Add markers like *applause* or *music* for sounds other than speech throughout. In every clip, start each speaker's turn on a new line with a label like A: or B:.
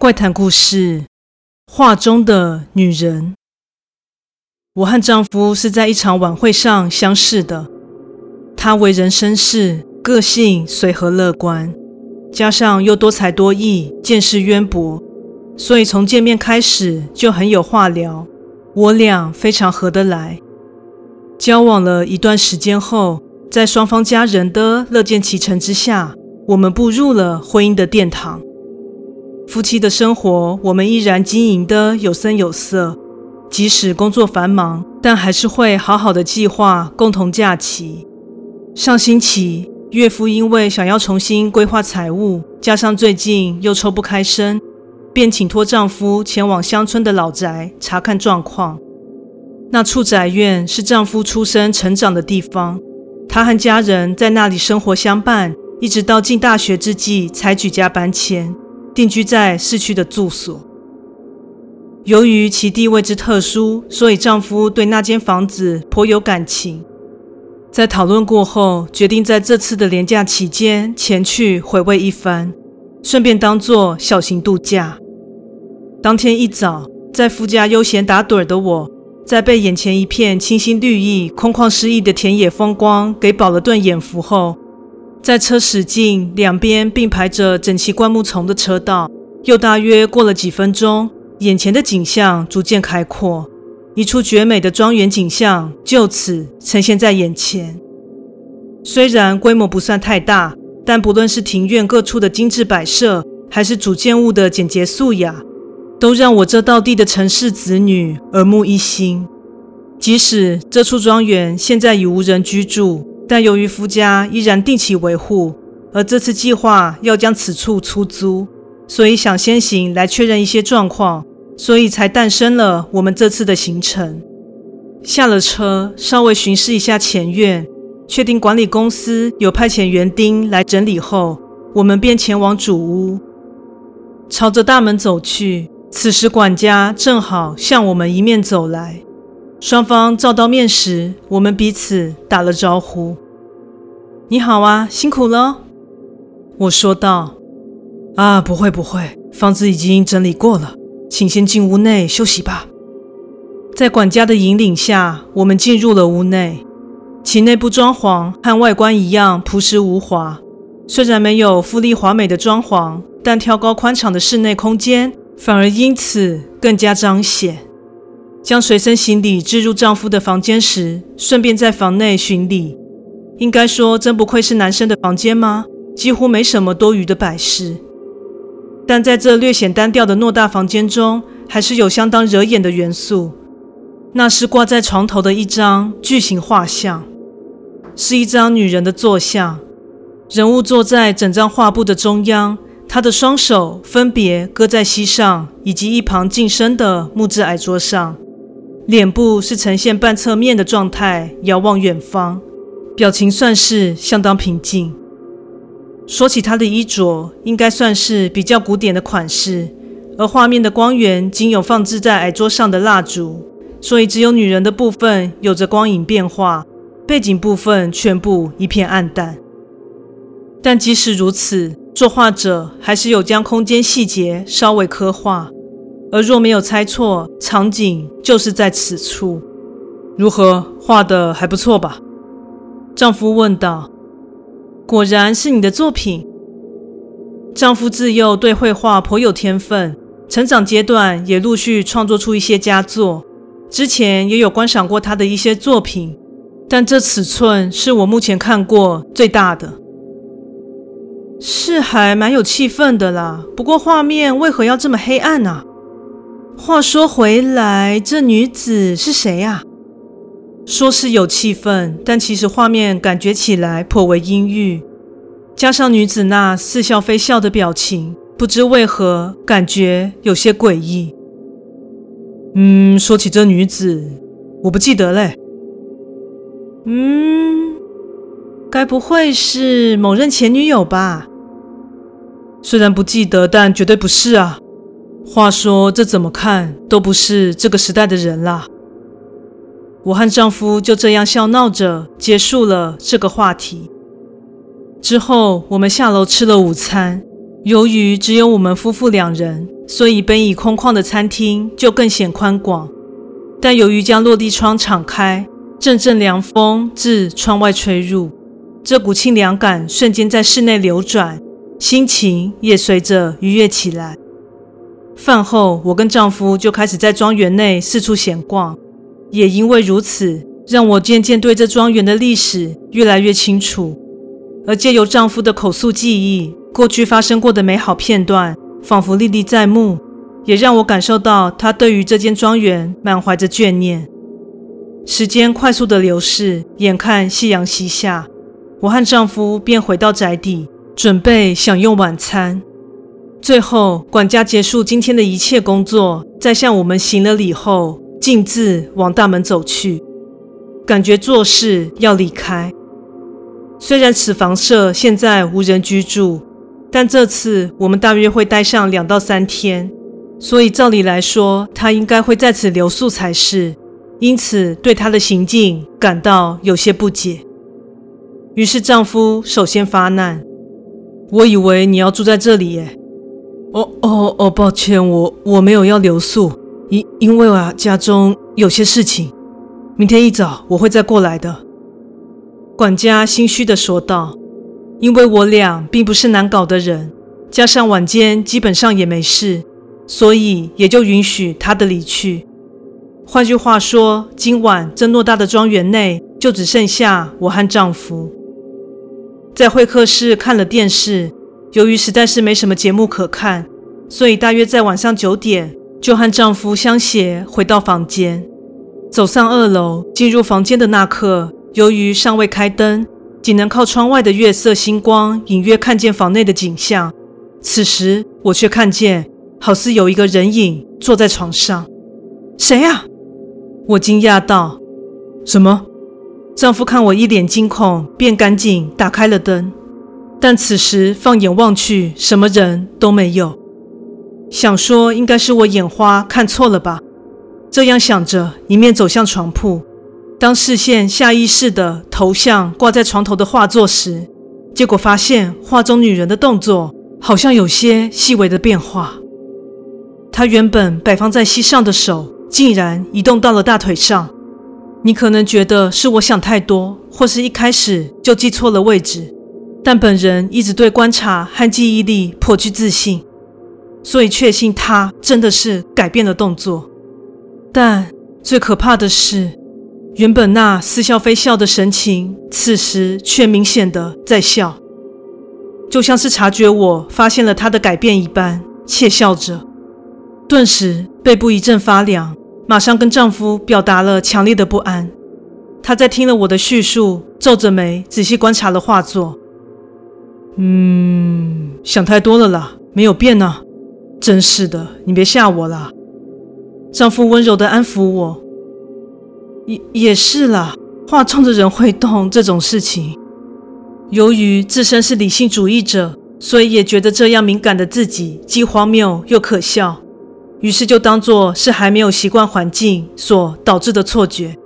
A: 怪谈故事：画中的女人。我和丈夫是在一场晚会上相识的。他为人绅士，个性随和乐观，加上又多才多艺，见识渊博，所以从见面开始就很有话聊。我俩非常合得来。交往了一段时间后，在双方家人的乐见其成之下，我们步入了婚姻的殿堂。夫妻的生活，我们依然经营得有声有色。即使工作繁忙，但还是会好好的计划共同假期。上星期，岳父因为想要重新规划财务，加上最近又抽不开身，便请托丈夫前往乡村的老宅查看状况。那处宅院是丈夫出生成长的地方，他和家人在那里生活相伴，一直到进大学之际才举家搬迁。定居在市区的住所。由于其地位之特殊，所以丈夫对那间房子颇有感情。在讨论过后，决定在这次的连假期间前去回味一番，顺便当作小型度假。当天一早，在夫家悠闲打盹的我，在被眼前一片清新绿意、空旷诗意的田野风光给饱了顿眼福后，在车驶进两边并排着整齐灌木丛的车道，又大约过了几分钟，眼前的景象逐渐开阔，一处绝美的庄园景象就此呈现在眼前。虽然规模不算太大，但不论是庭院各处的精致摆设，还是主建物的简洁素雅，都让我这道地的城市子女耳目一新。即使这处庄园现在已无人居住。但由于夫家依然定期维护，而这次计划要将此处出租，所以想先行来确认一些状况，所以才诞生了我们这次的行程。下了车，稍微巡视一下前院，确定管理公司有派遣园丁来整理后，我们便前往主屋，朝着大门走去。此时管家正好向我们迎面走来。双方照到面时，我们彼此打了招呼：“你好啊，辛苦了。”我说道：“啊，不会不会，房子已经整理过了，请先进屋内休息吧。”在管家的引领下，我们进入了屋内。其内部装潢和外观一样朴实无华，虽然没有富丽华美的装潢，但挑高宽敞的室内空间反而因此更加彰显。将随身行李置入丈夫的房间时，顺便在房内巡礼。应该说，真不愧是男生的房间吗？几乎没什么多余的摆饰。但在这略显单调的偌大房间中，还是有相当惹眼的元素。那是挂在床头的一张巨型画像，是一张女人的坐像。人物坐在整张画布的中央，她的双手分别搁在膝上，以及一旁近身的木质矮桌上。脸部是呈现半侧面的状态，遥望远方，表情算是相当平静。说起她的衣着，应该算是比较古典的款式，而画面的光源仅有放置在矮桌上的蜡烛，所以只有女人的部分有着光影变化，背景部分全部一片暗淡。但即使如此，作画者还是有将空间细节稍微刻画。而若没有猜错，场景就是在此处。如何，画的还不错吧？丈夫问道。果然是你的作品。丈夫自幼对绘画颇有天分，成长阶段也陆续创作出一些佳作。之前也有观赏过他的一些作品，但这尺寸是我目前看过最大的。是还蛮有气氛的啦，不过画面为何要这么黑暗呢？话说回来，这女子是谁呀？说是有气氛，但其实画面感觉起来颇为阴郁，加上女子那似笑非笑的表情，不知为何感觉有些诡异。嗯，说起这女子，我不记得嘞。嗯，该不会是某任前女友吧？虽然不记得，但绝对不是啊。话说，这怎么看都不是这个时代的人啦。我和丈夫就这样笑闹着结束了这个话题。之后，我们下楼吃了午餐。由于只有我们夫妇两人，所以本已空旷的餐厅就更显宽广。但由于将落地窗敞开，阵阵凉风自窗外吹入，这股清凉感瞬间在室内流转，心情也随着愉悦起来。饭后，我跟丈夫就开始在庄园内四处闲逛，也因为如此，让我渐渐对这庄园的历史越来越清楚，而借由丈夫的口述记忆。过去发生过的美好片段，仿佛历历在目，也让我感受到他对于这间庄园满怀着眷念。时间快速的流逝，眼看夕阳西下，我和丈夫便回到宅邸，准备享用晚餐。最后，管家结束今天的一切工作，在向我们行了礼后，径自往大门走去，感觉做事要离开。虽然此房舍现在无人居住。但这次我们大约会待上两到三天，所以照理来说，他应该会在此留宿才是。因此，对他的行径感到有些不解。于是，丈夫首先发难：“我以为你要住在这里耶。”“哦哦哦，抱歉，我我没有要留宿，因因为啊，家中有些事情。明天一早我会再过来的。”管家心虚地说道。因为我俩并不是难搞的人，加上晚间基本上也没事，所以也就允许他的离去。换句话说，今晚这偌大的庄园内就只剩下我和丈夫。在会客室看了电视，由于实在是没什么节目可看，所以大约在晚上九点就和丈夫相携回到房间。走上二楼，进入房间的那刻，由于尚未开灯。仅能靠窗外的月色星光隐约看见房内的景象，此时我却看见好似有一个人影坐在床上。谁呀？我惊讶道。什么？丈夫看我一脸惊恐，便赶紧打开了灯。但此时放眼望去，什么人都没有。想说应该是我眼花看错了吧？这样想着，一面走向床铺。当视线下意识地投向挂在床头的画作时，结果发现画中女人的动作好像有些细微的变化。她原本摆放在膝上的手，竟然移动到了大腿上。你可能觉得是我想太多，或是一开始就记错了位置，但本人一直对观察和记忆力颇具自信，所以确信他真的是改变了动作。但最可怕的是。原本那似笑非笑的神情，此时却明显的在笑，就像是察觉我发现了他的改变一般，窃笑着。顿时背部一阵发凉，马上跟丈夫表达了强烈的不安。他在听了我的叙述，皱着眉仔细观察了画作。嗯，想太多了啦，没有变呢。真是的，你别吓我啦。丈夫温柔的安抚我。也也是啦，画中的人会动这种事情。由于自身是理性主义者，所以也觉得这样敏感的自己既荒谬又可笑，于是就当作是还没有习惯环境所导致的错觉。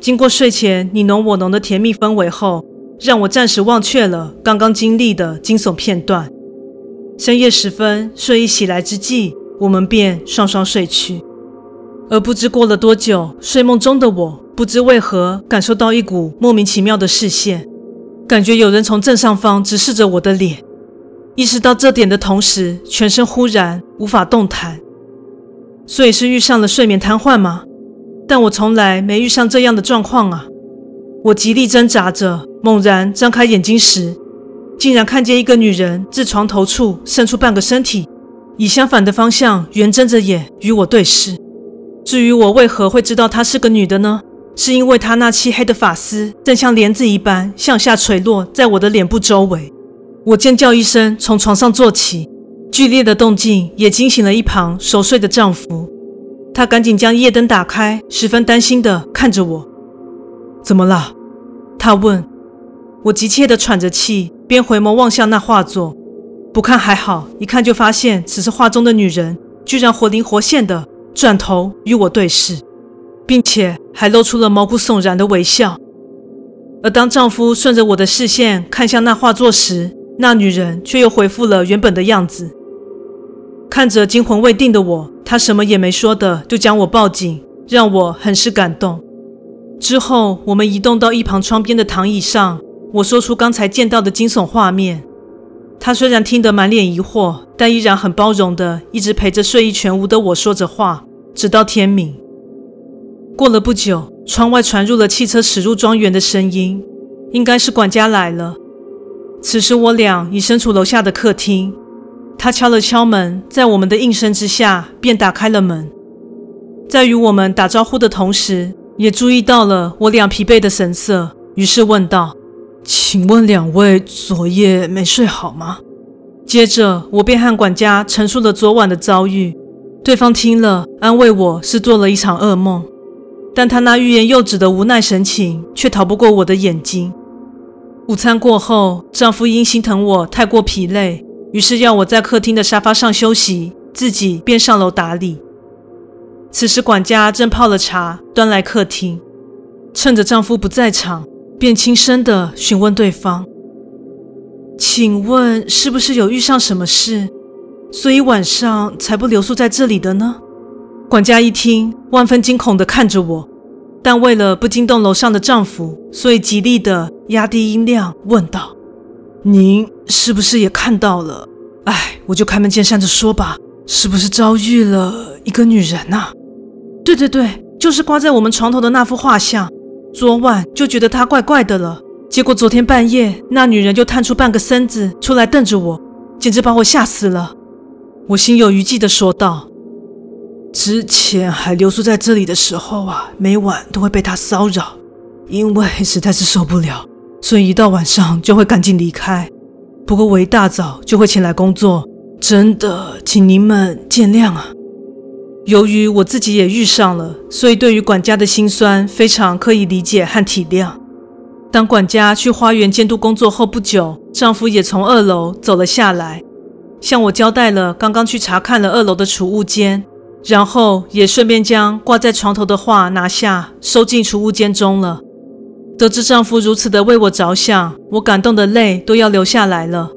A: 经过睡前你侬我侬的甜蜜氛围后，让我暂时忘却了刚刚经历的惊悚片段。深夜时分，睡意袭来之际，我们便双双睡去。而不知过了多久，睡梦中的我不知为何感受到一股莫名其妙的视线，感觉有人从正上方直视着我的脸。意识到这点的同时，全身忽然无法动弹。所以是遇上了睡眠瘫痪吗？但我从来没遇上这样的状况啊！我极力挣扎着，猛然张开眼睛时，竟然看见一个女人自床头处伸出半个身体，以相反的方向圆睁着眼与我对视。至于我为何会知道她是个女的呢？是因为她那漆黑的发丝正像帘子一般向下垂落在我的脸部周围。我尖叫一声，从床上坐起，剧烈的动静也惊醒了一旁熟睡的丈夫。他赶紧将夜灯打开，十分担心地看着我：“怎么了？”他问。我急切地喘着气，边回眸望向那画作，不看还好，一看就发现此时画中的女人居然活灵活现的。转头与我对视，并且还露出了毛骨悚然的微笑。而当丈夫顺着我的视线看向那画作时，那女人却又恢复了原本的样子。看着惊魂未定的我，她什么也没说的就将我抱紧，让我很是感动。之后，我们移动到一旁窗边的躺椅上，我说出刚才见到的惊悚画面。他虽然听得满脸疑惑，但依然很包容的一直陪着睡意全无的我说着话，直到天明。过了不久，窗外传入了汽车驶入庄园的声音，应该是管家来了。此时我俩已身处楼下的客厅，他敲了敲门，在我们的应声之下，便打开了门。在与我们打招呼的同时，也注意到了我俩疲惫的神色，于是问道：“请问两位昨夜没睡好吗？”接着我便和管家陈述了昨晚的遭遇，对方听了安慰我是做了一场噩梦。但他那欲言又止的无奈神情，却逃不过我的眼睛。午餐过后，丈夫因心疼我太过疲累，于是要我在客厅的沙发上休息，自己便上楼打理。此时，管家正泡了茶，端来客厅，趁着丈夫不在场，便轻声地询问对方：“请问，是不是有遇上什么事，所以晚上才不留宿在这里的呢？”管家一听，万分惊恐地看着我，但为了不惊动楼上的丈夫，所以极力地压低音量问道：“您是不是也看到了？哎，我就开门见山地说吧，是不是遭遇了一个女人呐？”“对对对，就是挂在我们床头的那幅画像。昨晚就觉得她怪怪的了，结果昨天半夜，那女人就探出半个身子出来瞪着我，简直把我吓死了。”我心有余悸地说道。之前还留宿在这里的时候啊，每晚都会被他骚扰，因为实在是受不了，所以一到晚上就会赶紧离开。不过我一大早就会前来工作，真的，请您们见谅啊。由于我自己也遇上了，所以对于管家的辛酸非常可以理解和体谅。当管家去花园监督工作后不久，丈夫也从二楼走了下来，向我交代了刚刚去查看了二楼的储物间。然后也顺便将挂在床头的画拿下，收进储物间中了。得知丈夫如此的为我着想，我感动的泪都要流下来了。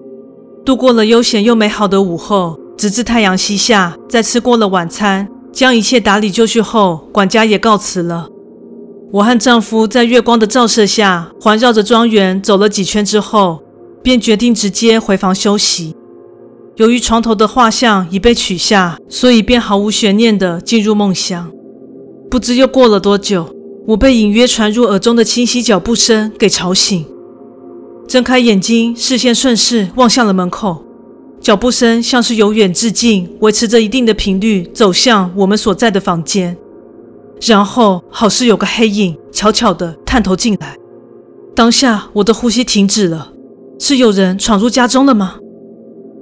A: 度过了悠闲又美好的午后，直至太阳西下，在吃过了晚餐，将一切打理就绪后，管家也告辞了。我和丈夫在月光的照射下，环绕着庄园走了几圈之后，便决定直接回房休息。由于床头的画像已被取下，所以便毫无悬念地进入梦乡。不知又过了多久，我被隐约传入耳中的清晰脚步声给吵醒。睁开眼睛，视线顺势望向了门口，脚步声像是由远至近，维持着一定的频率走向我们所在的房间，然后好似有个黑影悄悄地探头进来。当下我的呼吸停止了，是有人闯入家中了吗？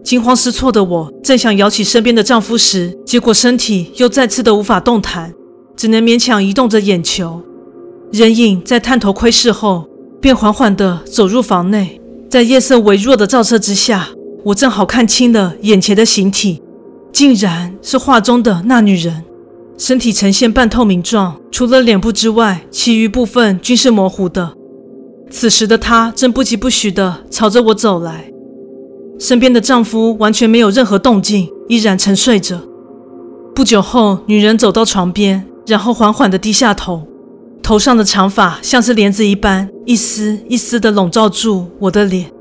A: 惊慌失措的我正想摇起身边的丈夫时，结果身体又再次的无法动弹，只能勉强移动着眼球。人影在探头窥视后，便缓缓地走入房内。在夜色微弱的照射之下，我正好看清了眼前的形体，竟然是画中的那女人，身体呈现半透明状，除了脸部之外，其余部分均是模糊的。此时的她正不疾不徐地朝着我走来。身边的丈夫完全没有任何动静，依然沉睡着。不久后，女人走到床边，然后缓缓地低下头，头上的长发像是帘子一般，一丝一丝地笼罩住我的脸。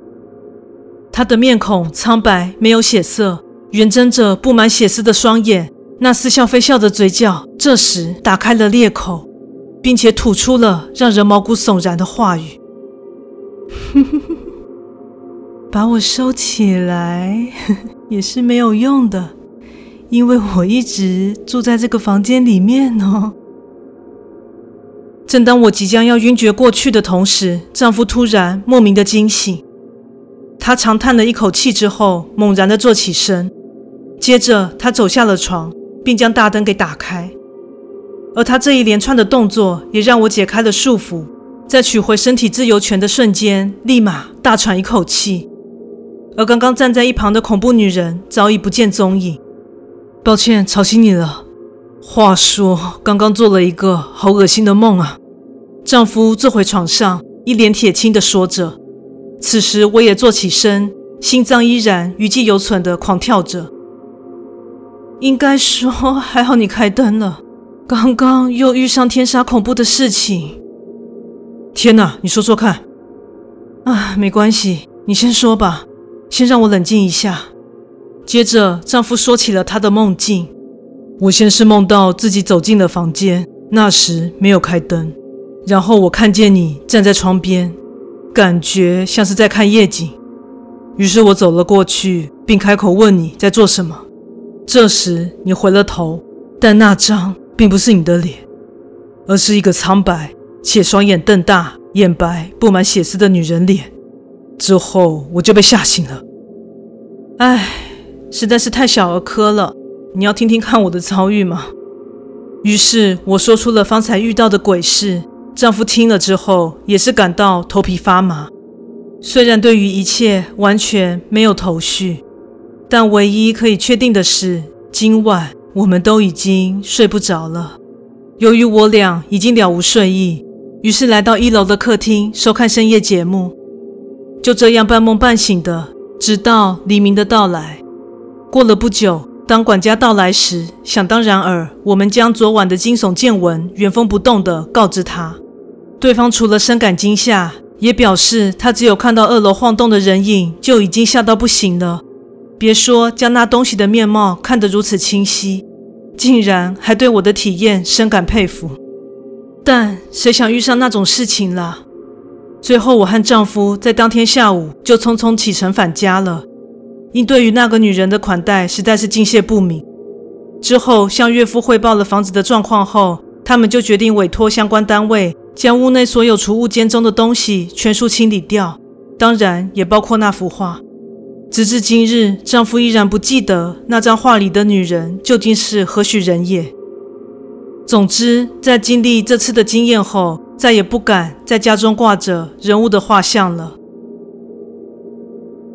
A: 他的面孔苍白，没有血色，圆睁着布满血丝的双眼，那似笑非笑的嘴角，这时打开了裂口，并且吐出了让人毛骨悚然的话语。*laughs* 把我收起来 *laughs* 也是没有用的，因为我一直住在这个房间里面哦。正当我即将要晕厥过去的同时，丈夫突然莫名的惊醒，他长叹了一口气之后，猛然的坐起身，接着他走下了床，并将大灯给打开。而他这一连串的动作也让我解开了束缚，在取回身体自由权的瞬间，立马大喘一口气。而刚刚站在一旁的恐怖女人早已不见踪影。抱歉，吵醒你了。话说，刚刚做了一个好恶心的梦啊！丈夫坐回床上，一脸铁青地说着。此时，我也坐起身，心脏依然余悸犹存的狂跳着。应该说还好你开灯了，刚刚又遇上天杀恐怖的事情。天哪，你说说看。啊，没关系，你先说吧，先让我冷静一下。接着，丈夫说起了他的梦境。我先是梦到自己走进了房间，那时没有开灯，然后我看见你站在窗边，感觉像是在看夜景。于是我走了过去，并开口问你在做什么。这时你回了头，但那张并不是你的脸，而是一个苍白且双眼瞪大、眼白布满血丝的女人脸。之后我就被吓醒了。唉，实在是太小儿科了。你要听听看我的遭遇吗？于是我说出了方才遇到的鬼事。丈夫听了之后也是感到头皮发麻，虽然对于一切完全没有头绪。但唯一可以确定的是，今晚我们都已经睡不着了。由于我俩已经了无睡意，于是来到一楼的客厅收看深夜节目。就这样半梦半醒的，直到黎明的到来。过了不久，当管家到来时，想当然尔，我们将昨晚的惊悚见闻原封不动地告知他。对方除了深感惊吓，也表示他只有看到二楼晃动的人影，就已经吓到不行了。别说将那东西的面貌看得如此清晰，竟然还对我的体验深感佩服。但谁想遇上那种事情了？最后，我和丈夫在当天下午就匆匆启程返家了，因对于那个女人的款待实在是敬谢不敏。之后向岳父汇报了房子的状况后，他们就决定委托相关单位将屋内所有储物间中的东西全数清理掉，当然也包括那幅画。直至今日，丈夫依然不记得那张画里的女人究竟是何许人也。总之，在经历这次的经验后，再也不敢在家中挂着人物的画像了。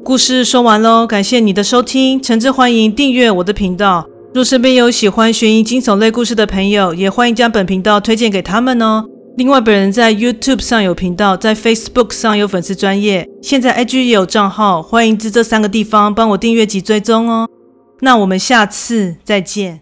A: 故事说完喽，感谢你的收听，诚挚欢迎订阅我的频道。若身边有喜欢悬疑惊悚类故事的朋友，也欢迎将本频道推荐给他们哦。另外，本人在 YouTube 上有频道，在 Facebook 上有粉丝专业，现在 IG 也有账号，欢迎至这三个地方帮我订阅及追踪哦。那我们下次再见。